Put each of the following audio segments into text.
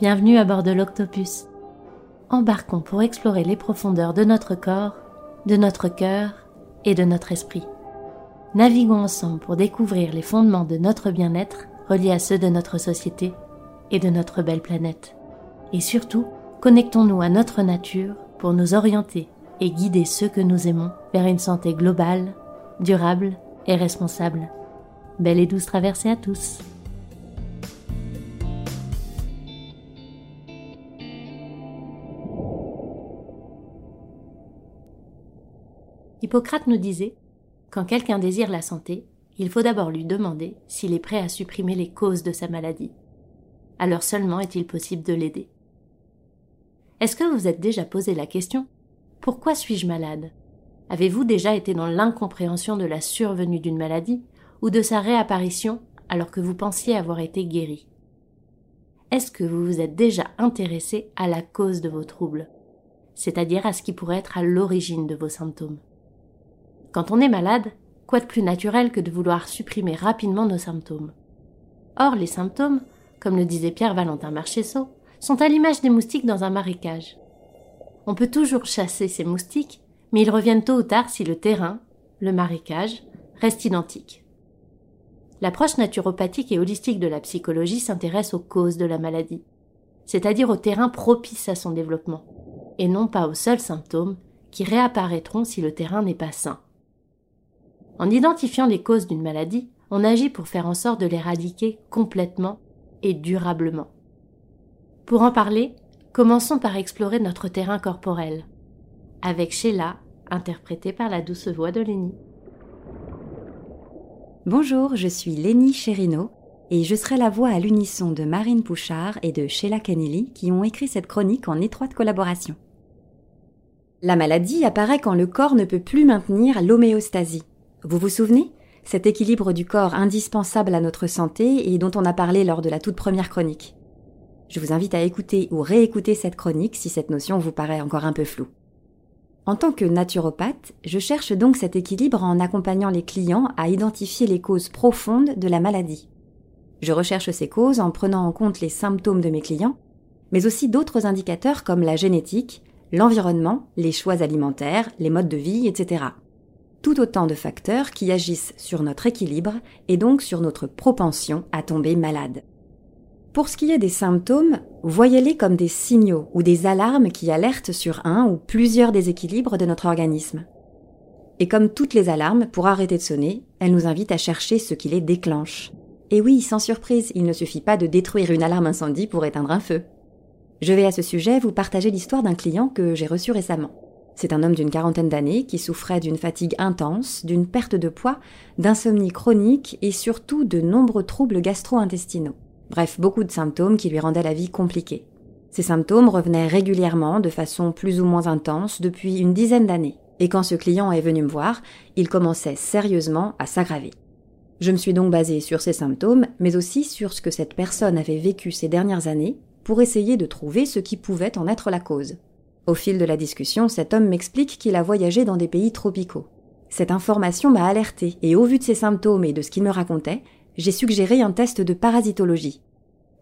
Bienvenue à bord de l'Octopus. Embarquons pour explorer les profondeurs de notre corps, de notre cœur et de notre esprit. Naviguons ensemble pour découvrir les fondements de notre bien-être reliés à ceux de notre société et de notre belle planète. Et surtout, connectons-nous à notre nature pour nous orienter et guider ceux que nous aimons vers une santé globale, durable et responsable. Belle et douce traversée à tous. Hippocrate nous disait Quand quelqu'un désire la santé, il faut d'abord lui demander s'il est prêt à supprimer les causes de sa maladie. Alors seulement est-il possible de l'aider. Est-ce que vous êtes déjà posé la question Pourquoi suis-je malade? Avez-vous déjà été dans l'incompréhension de la survenue d'une maladie ou de sa réapparition alors que vous pensiez avoir été guéri? Est-ce que vous vous êtes déjà intéressé à la cause de vos troubles, c'est-à-dire à ce qui pourrait être à l'origine de vos symptômes? Quand on est malade, quoi de plus naturel que de vouloir supprimer rapidement nos symptômes? Or, les symptômes, comme le disait Pierre-Valentin Marchessault, sont à l'image des moustiques dans un marécage. On peut toujours chasser ces moustiques, mais ils reviennent tôt ou tard si le terrain, le marécage, reste identique. L'approche naturopathique et holistique de la psychologie s'intéresse aux causes de la maladie, c'est-à-dire au terrain propice à son développement, et non pas aux seuls symptômes qui réapparaîtront si le terrain n'est pas sain. En identifiant les causes d'une maladie, on agit pour faire en sorte de l'éradiquer complètement et durablement. Pour en parler, commençons par explorer notre terrain corporel, avec Sheila, interprétée par la douce voix de Lénie. Bonjour, je suis Lénie Chérino et je serai la voix à l'unisson de Marine Pouchard et de Sheila Kennelly qui ont écrit cette chronique en étroite collaboration. La maladie apparaît quand le corps ne peut plus maintenir l'homéostasie, vous vous souvenez? Cet équilibre du corps indispensable à notre santé et dont on a parlé lors de la toute première chronique. Je vous invite à écouter ou réécouter cette chronique si cette notion vous paraît encore un peu floue. En tant que naturopathe, je cherche donc cet équilibre en accompagnant les clients à identifier les causes profondes de la maladie. Je recherche ces causes en prenant en compte les symptômes de mes clients, mais aussi d'autres indicateurs comme la génétique, l'environnement, les choix alimentaires, les modes de vie, etc tout autant de facteurs qui agissent sur notre équilibre et donc sur notre propension à tomber malade. Pour ce qui est des symptômes, voyez-les comme des signaux ou des alarmes qui alertent sur un ou plusieurs déséquilibres de notre organisme. Et comme toutes les alarmes, pour arrêter de sonner, elles nous invitent à chercher ce qui les déclenche. Et oui, sans surprise, il ne suffit pas de détruire une alarme incendie pour éteindre un feu. Je vais à ce sujet vous partager l'histoire d'un client que j'ai reçu récemment. C'est un homme d'une quarantaine d'années qui souffrait d'une fatigue intense, d'une perte de poids, d'insomnie chronique et surtout de nombreux troubles gastro-intestinaux. Bref, beaucoup de symptômes qui lui rendaient la vie compliquée. Ces symptômes revenaient régulièrement de façon plus ou moins intense depuis une dizaine d'années. Et quand ce client est venu me voir, il commençait sérieusement à s'aggraver. Je me suis donc basée sur ces symptômes, mais aussi sur ce que cette personne avait vécu ces dernières années, pour essayer de trouver ce qui pouvait en être la cause. Au fil de la discussion, cet homme m'explique qu'il a voyagé dans des pays tropicaux. Cette information m'a alerté et au vu de ses symptômes et de ce qu'il me racontait, j'ai suggéré un test de parasitologie.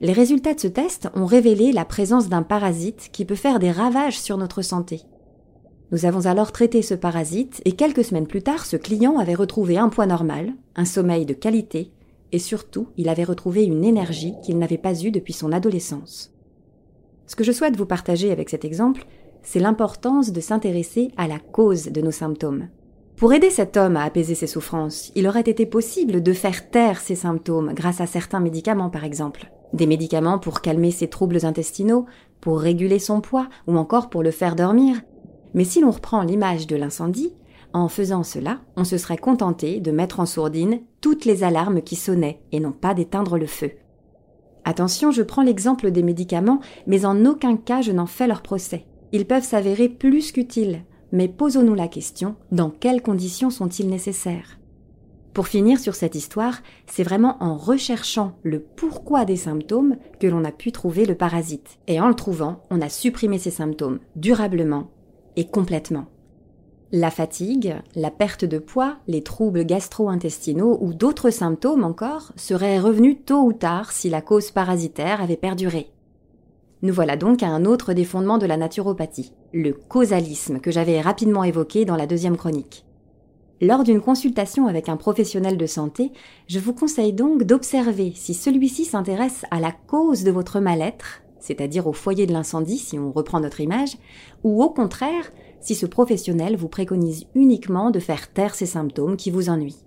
Les résultats de ce test ont révélé la présence d'un parasite qui peut faire des ravages sur notre santé. Nous avons alors traité ce parasite et quelques semaines plus tard, ce client avait retrouvé un poids normal, un sommeil de qualité et surtout, il avait retrouvé une énergie qu'il n'avait pas eue depuis son adolescence. Ce que je souhaite vous partager avec cet exemple, c'est l'importance de s'intéresser à la cause de nos symptômes. Pour aider cet homme à apaiser ses souffrances, il aurait été possible de faire taire ses symptômes grâce à certains médicaments par exemple. Des médicaments pour calmer ses troubles intestinaux, pour réguler son poids ou encore pour le faire dormir. Mais si l'on reprend l'image de l'incendie, en faisant cela, on se serait contenté de mettre en sourdine toutes les alarmes qui sonnaient et non pas d'éteindre le feu. Attention, je prends l'exemple des médicaments, mais en aucun cas je n'en fais leur procès. Ils peuvent s'avérer plus qu'utiles, mais posons-nous la question, dans quelles conditions sont-ils nécessaires? Pour finir sur cette histoire, c'est vraiment en recherchant le pourquoi des symptômes que l'on a pu trouver le parasite. Et en le trouvant, on a supprimé ces symptômes durablement et complètement. La fatigue, la perte de poids, les troubles gastro-intestinaux ou d'autres symptômes encore seraient revenus tôt ou tard si la cause parasitaire avait perduré. Nous voilà donc à un autre des fondements de la naturopathie, le causalisme que j'avais rapidement évoqué dans la deuxième chronique. Lors d'une consultation avec un professionnel de santé, je vous conseille donc d'observer si celui-ci s'intéresse à la cause de votre mal-être, c'est-à-dire au foyer de l'incendie si on reprend notre image, ou au contraire, si ce professionnel vous préconise uniquement de faire taire ces symptômes qui vous ennuient.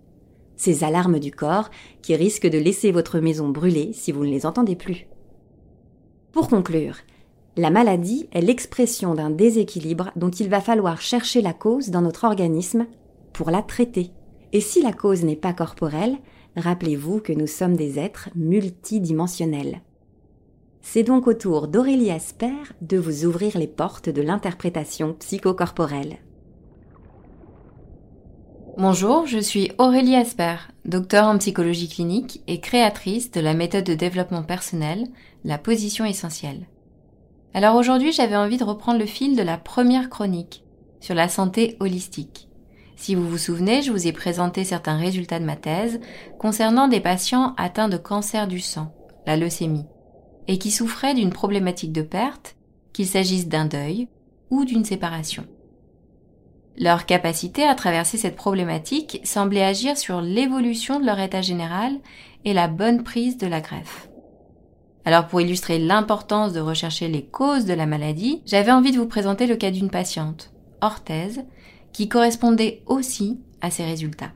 Ces alarmes du corps qui risquent de laisser votre maison brûler si vous ne les entendez plus. Pour conclure, la maladie est l'expression d'un déséquilibre dont il va falloir chercher la cause dans notre organisme pour la traiter. Et si la cause n'est pas corporelle, rappelez-vous que nous sommes des êtres multidimensionnels. C'est donc au tour d'Aurélie Asper de vous ouvrir les portes de l'interprétation psychocorporelle. Bonjour, je suis Aurélie Asper, docteur en psychologie clinique et créatrice de la méthode de développement personnel, la position essentielle. Alors aujourd'hui, j'avais envie de reprendre le fil de la première chronique sur la santé holistique. Si vous vous souvenez, je vous ai présenté certains résultats de ma thèse concernant des patients atteints de cancer du sang, la leucémie, et qui souffraient d'une problématique de perte, qu'il s'agisse d'un deuil ou d'une séparation. Leur capacité à traverser cette problématique semblait agir sur l'évolution de leur état général et la bonne prise de la greffe. Alors pour illustrer l'importance de rechercher les causes de la maladie, j'avais envie de vous présenter le cas d'une patiente, Orthèse, qui correspondait aussi à ces résultats.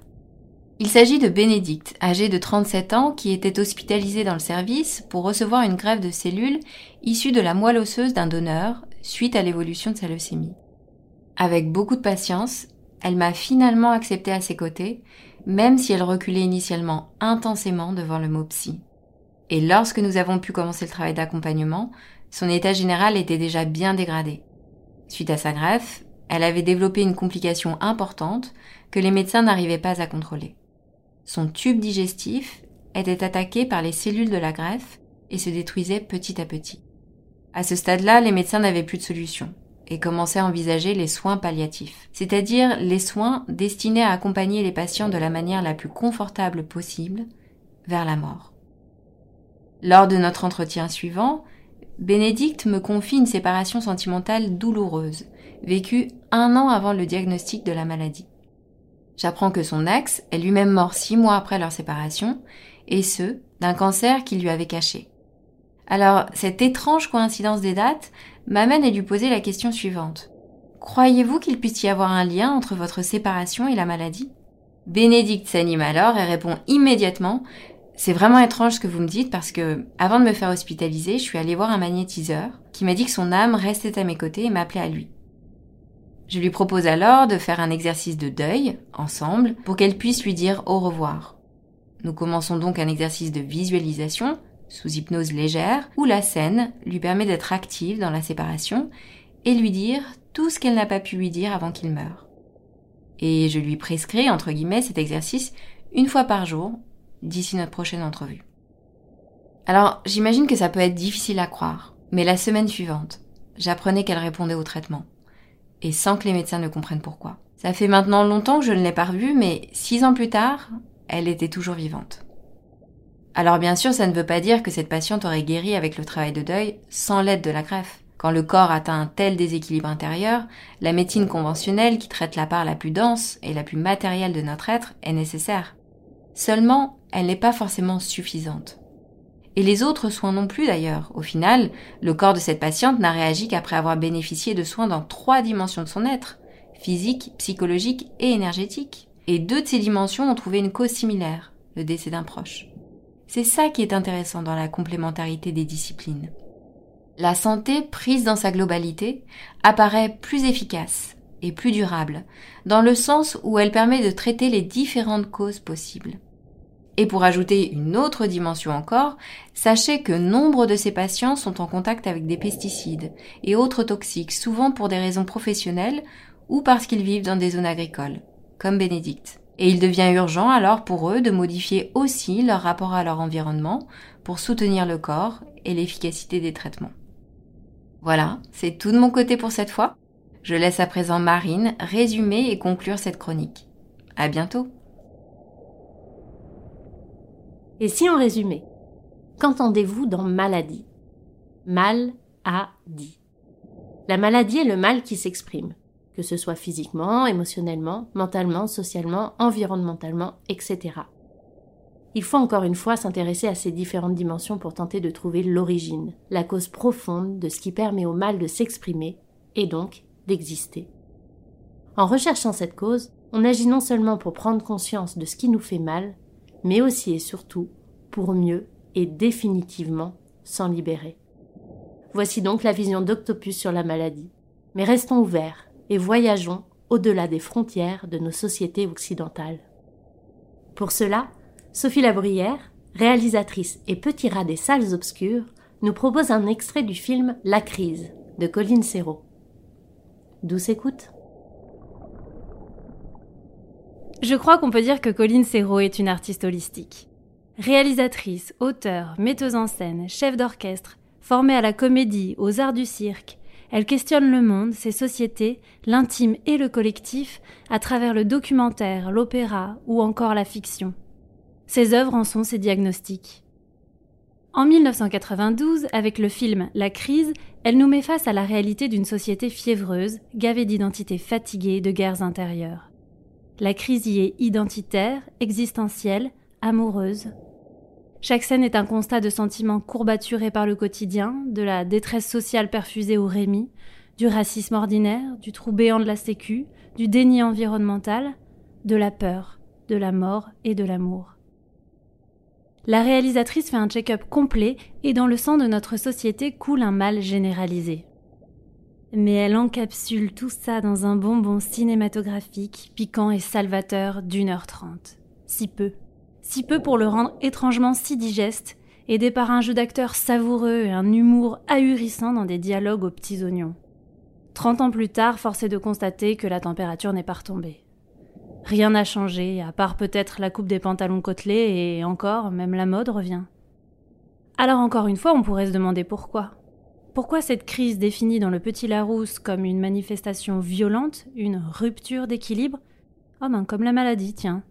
Il s'agit de Bénédicte, âgée de 37 ans, qui était hospitalisée dans le service pour recevoir une grève de cellules issue de la moelle osseuse d'un donneur suite à l'évolution de sa leucémie. Avec beaucoup de patience, elle m'a finalement accepté à ses côtés, même si elle reculait initialement intensément devant le mot psy. Et lorsque nous avons pu commencer le travail d'accompagnement, son état général était déjà bien dégradé. Suite à sa greffe, elle avait développé une complication importante que les médecins n'arrivaient pas à contrôler. Son tube digestif était attaqué par les cellules de la greffe et se détruisait petit à petit. À ce stade-là, les médecins n'avaient plus de solution et commençaient à envisager les soins palliatifs, c'est-à-dire les soins destinés à accompagner les patients de la manière la plus confortable possible vers la mort. Lors de notre entretien suivant, Bénédicte me confie une séparation sentimentale douloureuse, vécue un an avant le diagnostic de la maladie. J'apprends que son ex est lui-même mort six mois après leur séparation, et ce, d'un cancer qu'il lui avait caché. Alors, cette étrange coïncidence des dates m'amène à lui poser la question suivante. Croyez-vous qu'il puisse y avoir un lien entre votre séparation et la maladie? Bénédicte s'anime alors et répond immédiatement c'est vraiment étrange ce que vous me dites parce que, avant de me faire hospitaliser, je suis allée voir un magnétiseur qui m'a dit que son âme restait à mes côtés et m'appelait à lui. Je lui propose alors de faire un exercice de deuil, ensemble, pour qu'elle puisse lui dire au revoir. Nous commençons donc un exercice de visualisation, sous hypnose légère, où la scène lui permet d'être active dans la séparation et lui dire tout ce qu'elle n'a pas pu lui dire avant qu'il meure. Et je lui prescris, entre guillemets, cet exercice une fois par jour, d'ici notre prochaine entrevue. Alors, j'imagine que ça peut être difficile à croire, mais la semaine suivante, j'apprenais qu'elle répondait au traitement. Et sans que les médecins ne comprennent pourquoi. Ça fait maintenant longtemps que je ne l'ai pas revue, mais six ans plus tard, elle était toujours vivante. Alors bien sûr, ça ne veut pas dire que cette patiente aurait guéri avec le travail de deuil sans l'aide de la greffe. Quand le corps atteint un tel déséquilibre intérieur, la médecine conventionnelle qui traite la part la plus dense et la plus matérielle de notre être est nécessaire. Seulement, elle n'est pas forcément suffisante. Et les autres soins non plus d'ailleurs. Au final, le corps de cette patiente n'a réagi qu'après avoir bénéficié de soins dans trois dimensions de son être, physique, psychologique et énergétique. Et deux de ces dimensions ont trouvé une cause similaire, le décès d'un proche. C'est ça qui est intéressant dans la complémentarité des disciplines. La santé, prise dans sa globalité, apparaît plus efficace et plus durable, dans le sens où elle permet de traiter les différentes causes possibles. Et pour ajouter une autre dimension encore, sachez que nombre de ces patients sont en contact avec des pesticides et autres toxiques, souvent pour des raisons professionnelles ou parce qu'ils vivent dans des zones agricoles, comme Bénédicte. Et il devient urgent alors pour eux de modifier aussi leur rapport à leur environnement pour soutenir le corps et l'efficacité des traitements. Voilà, c'est tout de mon côté pour cette fois. Je laisse à présent Marine résumer et conclure cette chronique. À bientôt! Et si on résumait Qu'entendez-vous dans maladie? Mal maladie. La maladie est le mal qui s'exprime, que ce soit physiquement, émotionnellement, mentalement, socialement, environnementalement, etc. Il faut encore une fois s'intéresser à ces différentes dimensions pour tenter de trouver l'origine, la cause profonde de ce qui permet au mal de s'exprimer et donc d'exister. En recherchant cette cause, on agit non seulement pour prendre conscience de ce qui nous fait mal, mais aussi et surtout pour mieux et définitivement s'en libérer. Voici donc la vision d'Octopus sur la maladie. Mais restons ouverts et voyageons au-delà des frontières de nos sociétés occidentales. Pour cela, Sophie Labruyère, réalisatrice et petit rat des salles obscures, nous propose un extrait du film La crise de Colline Serrault. Douce écoute. Je crois qu'on peut dire que Colline Serrault est une artiste holistique. Réalisatrice, auteure, metteuse en scène, chef d'orchestre, formée à la comédie, aux arts du cirque, elle questionne le monde, ses sociétés, l'intime et le collectif à travers le documentaire, l'opéra ou encore la fiction. Ses œuvres en sont ses diagnostics. En 1992, avec le film La crise, elle nous met face à la réalité d'une société fiévreuse, gavée d'identités fatiguées de guerres intérieures. La crise y est identitaire, existentielle, amoureuse. Chaque scène est un constat de sentiments courbaturés par le quotidien, de la détresse sociale perfusée au Rémi, du racisme ordinaire, du trou béant de la sécu, du déni environnemental, de la peur, de la mort et de l'amour la réalisatrice fait un check-up complet et dans le sang de notre société coule un mal généralisé. Mais elle encapsule tout ça dans un bonbon cinématographique, piquant et salvateur d'une heure trente. Si peu. Si peu pour le rendre étrangement si digeste, aidé par un jeu d'acteurs savoureux et un humour ahurissant dans des dialogues aux petits oignons. Trente ans plus tard, force de constater que la température n'est pas retombée. Rien n'a changé, à part peut-être la coupe des pantalons côtelés, et encore, même la mode revient. Alors encore une fois, on pourrait se demander pourquoi. Pourquoi cette crise définie dans le Petit Larousse comme une manifestation violente, une rupture d'équilibre? Oh ben comme la maladie, tiens.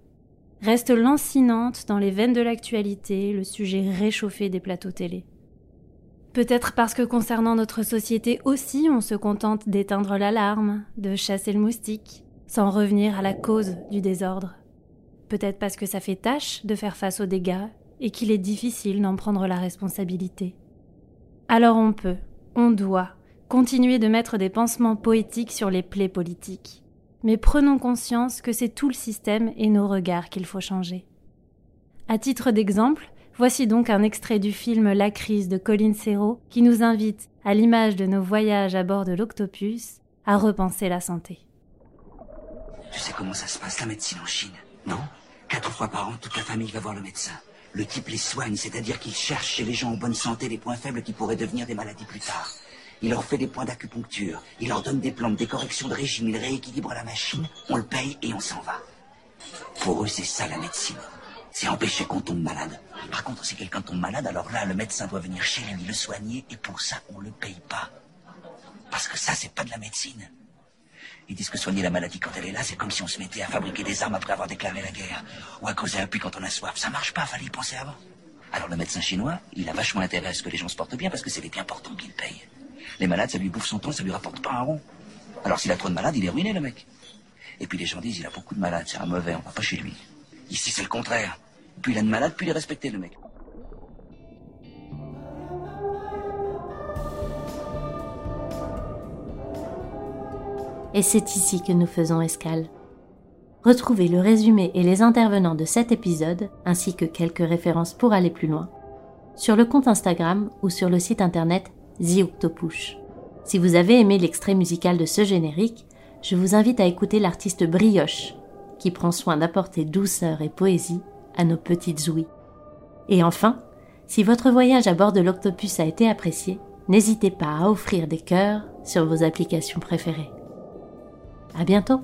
Reste lancinante dans les veines de l'actualité, le sujet réchauffé des plateaux télé. Peut-être parce que concernant notre société aussi, on se contente d'éteindre l'alarme, de chasser le moustique, sans revenir à la cause du désordre. Peut-être parce que ça fait tâche de faire face aux dégâts et qu'il est difficile d'en prendre la responsabilité. Alors on peut, on doit, continuer de mettre des pansements poétiques sur les plaies politiques. Mais prenons conscience que c'est tout le système et nos regards qu'il faut changer. À titre d'exemple, voici donc un extrait du film La crise de Colin Serrault qui nous invite, à l'image de nos voyages à bord de l'Octopus, à repenser la santé. Tu sais comment ça se passe, la médecine en Chine Non? Quatre fois par an, toute la famille va voir le médecin. Le type les soigne, c'est-à-dire qu'il cherche chez les gens en bonne santé les points faibles qui pourraient devenir des maladies plus tard. Il leur fait des points d'acupuncture, il leur donne des plantes, des corrections de régime, il rééquilibre la machine, on le paye et on s'en va. Pour eux, c'est ça la médecine. C'est empêcher qu'on tombe malade. Par contre, si quelqu'un tombe malade, alors là, le médecin doit venir chez lui le soigner et pour ça, on le paye pas. Parce que ça, c'est pas de la médecine. Ils disent que soigner la maladie quand elle est là, c'est comme si on se mettait à fabriquer des armes après avoir déclaré la guerre. Ou à causer un puits quand on a soif. Ça marche pas, fallait y penser avant. Alors le médecin chinois, il a vachement intérêt à ce que les gens se portent bien parce que c'est les bien portants qui le payent. Les malades, ça lui bouffe son temps, ça lui rapporte pas un rond. Alors s'il a trop de malades, il est ruiné le mec. Et puis les gens disent, il a beaucoup de malades, c'est un mauvais, on va pas chez lui. Ici, c'est le contraire. Plus il a de malades, plus il est respecté le mec. et c'est ici que nous faisons escale. Retrouvez le résumé et les intervenants de cet épisode, ainsi que quelques références pour aller plus loin, sur le compte Instagram ou sur le site internet The Si vous avez aimé l'extrait musical de ce générique, je vous invite à écouter l'artiste Brioche, qui prend soin d'apporter douceur et poésie à nos petites ouïes. Et enfin, si votre voyage à bord de l'Octopus a été apprécié, n'hésitez pas à offrir des cœurs sur vos applications préférées. À bientôt!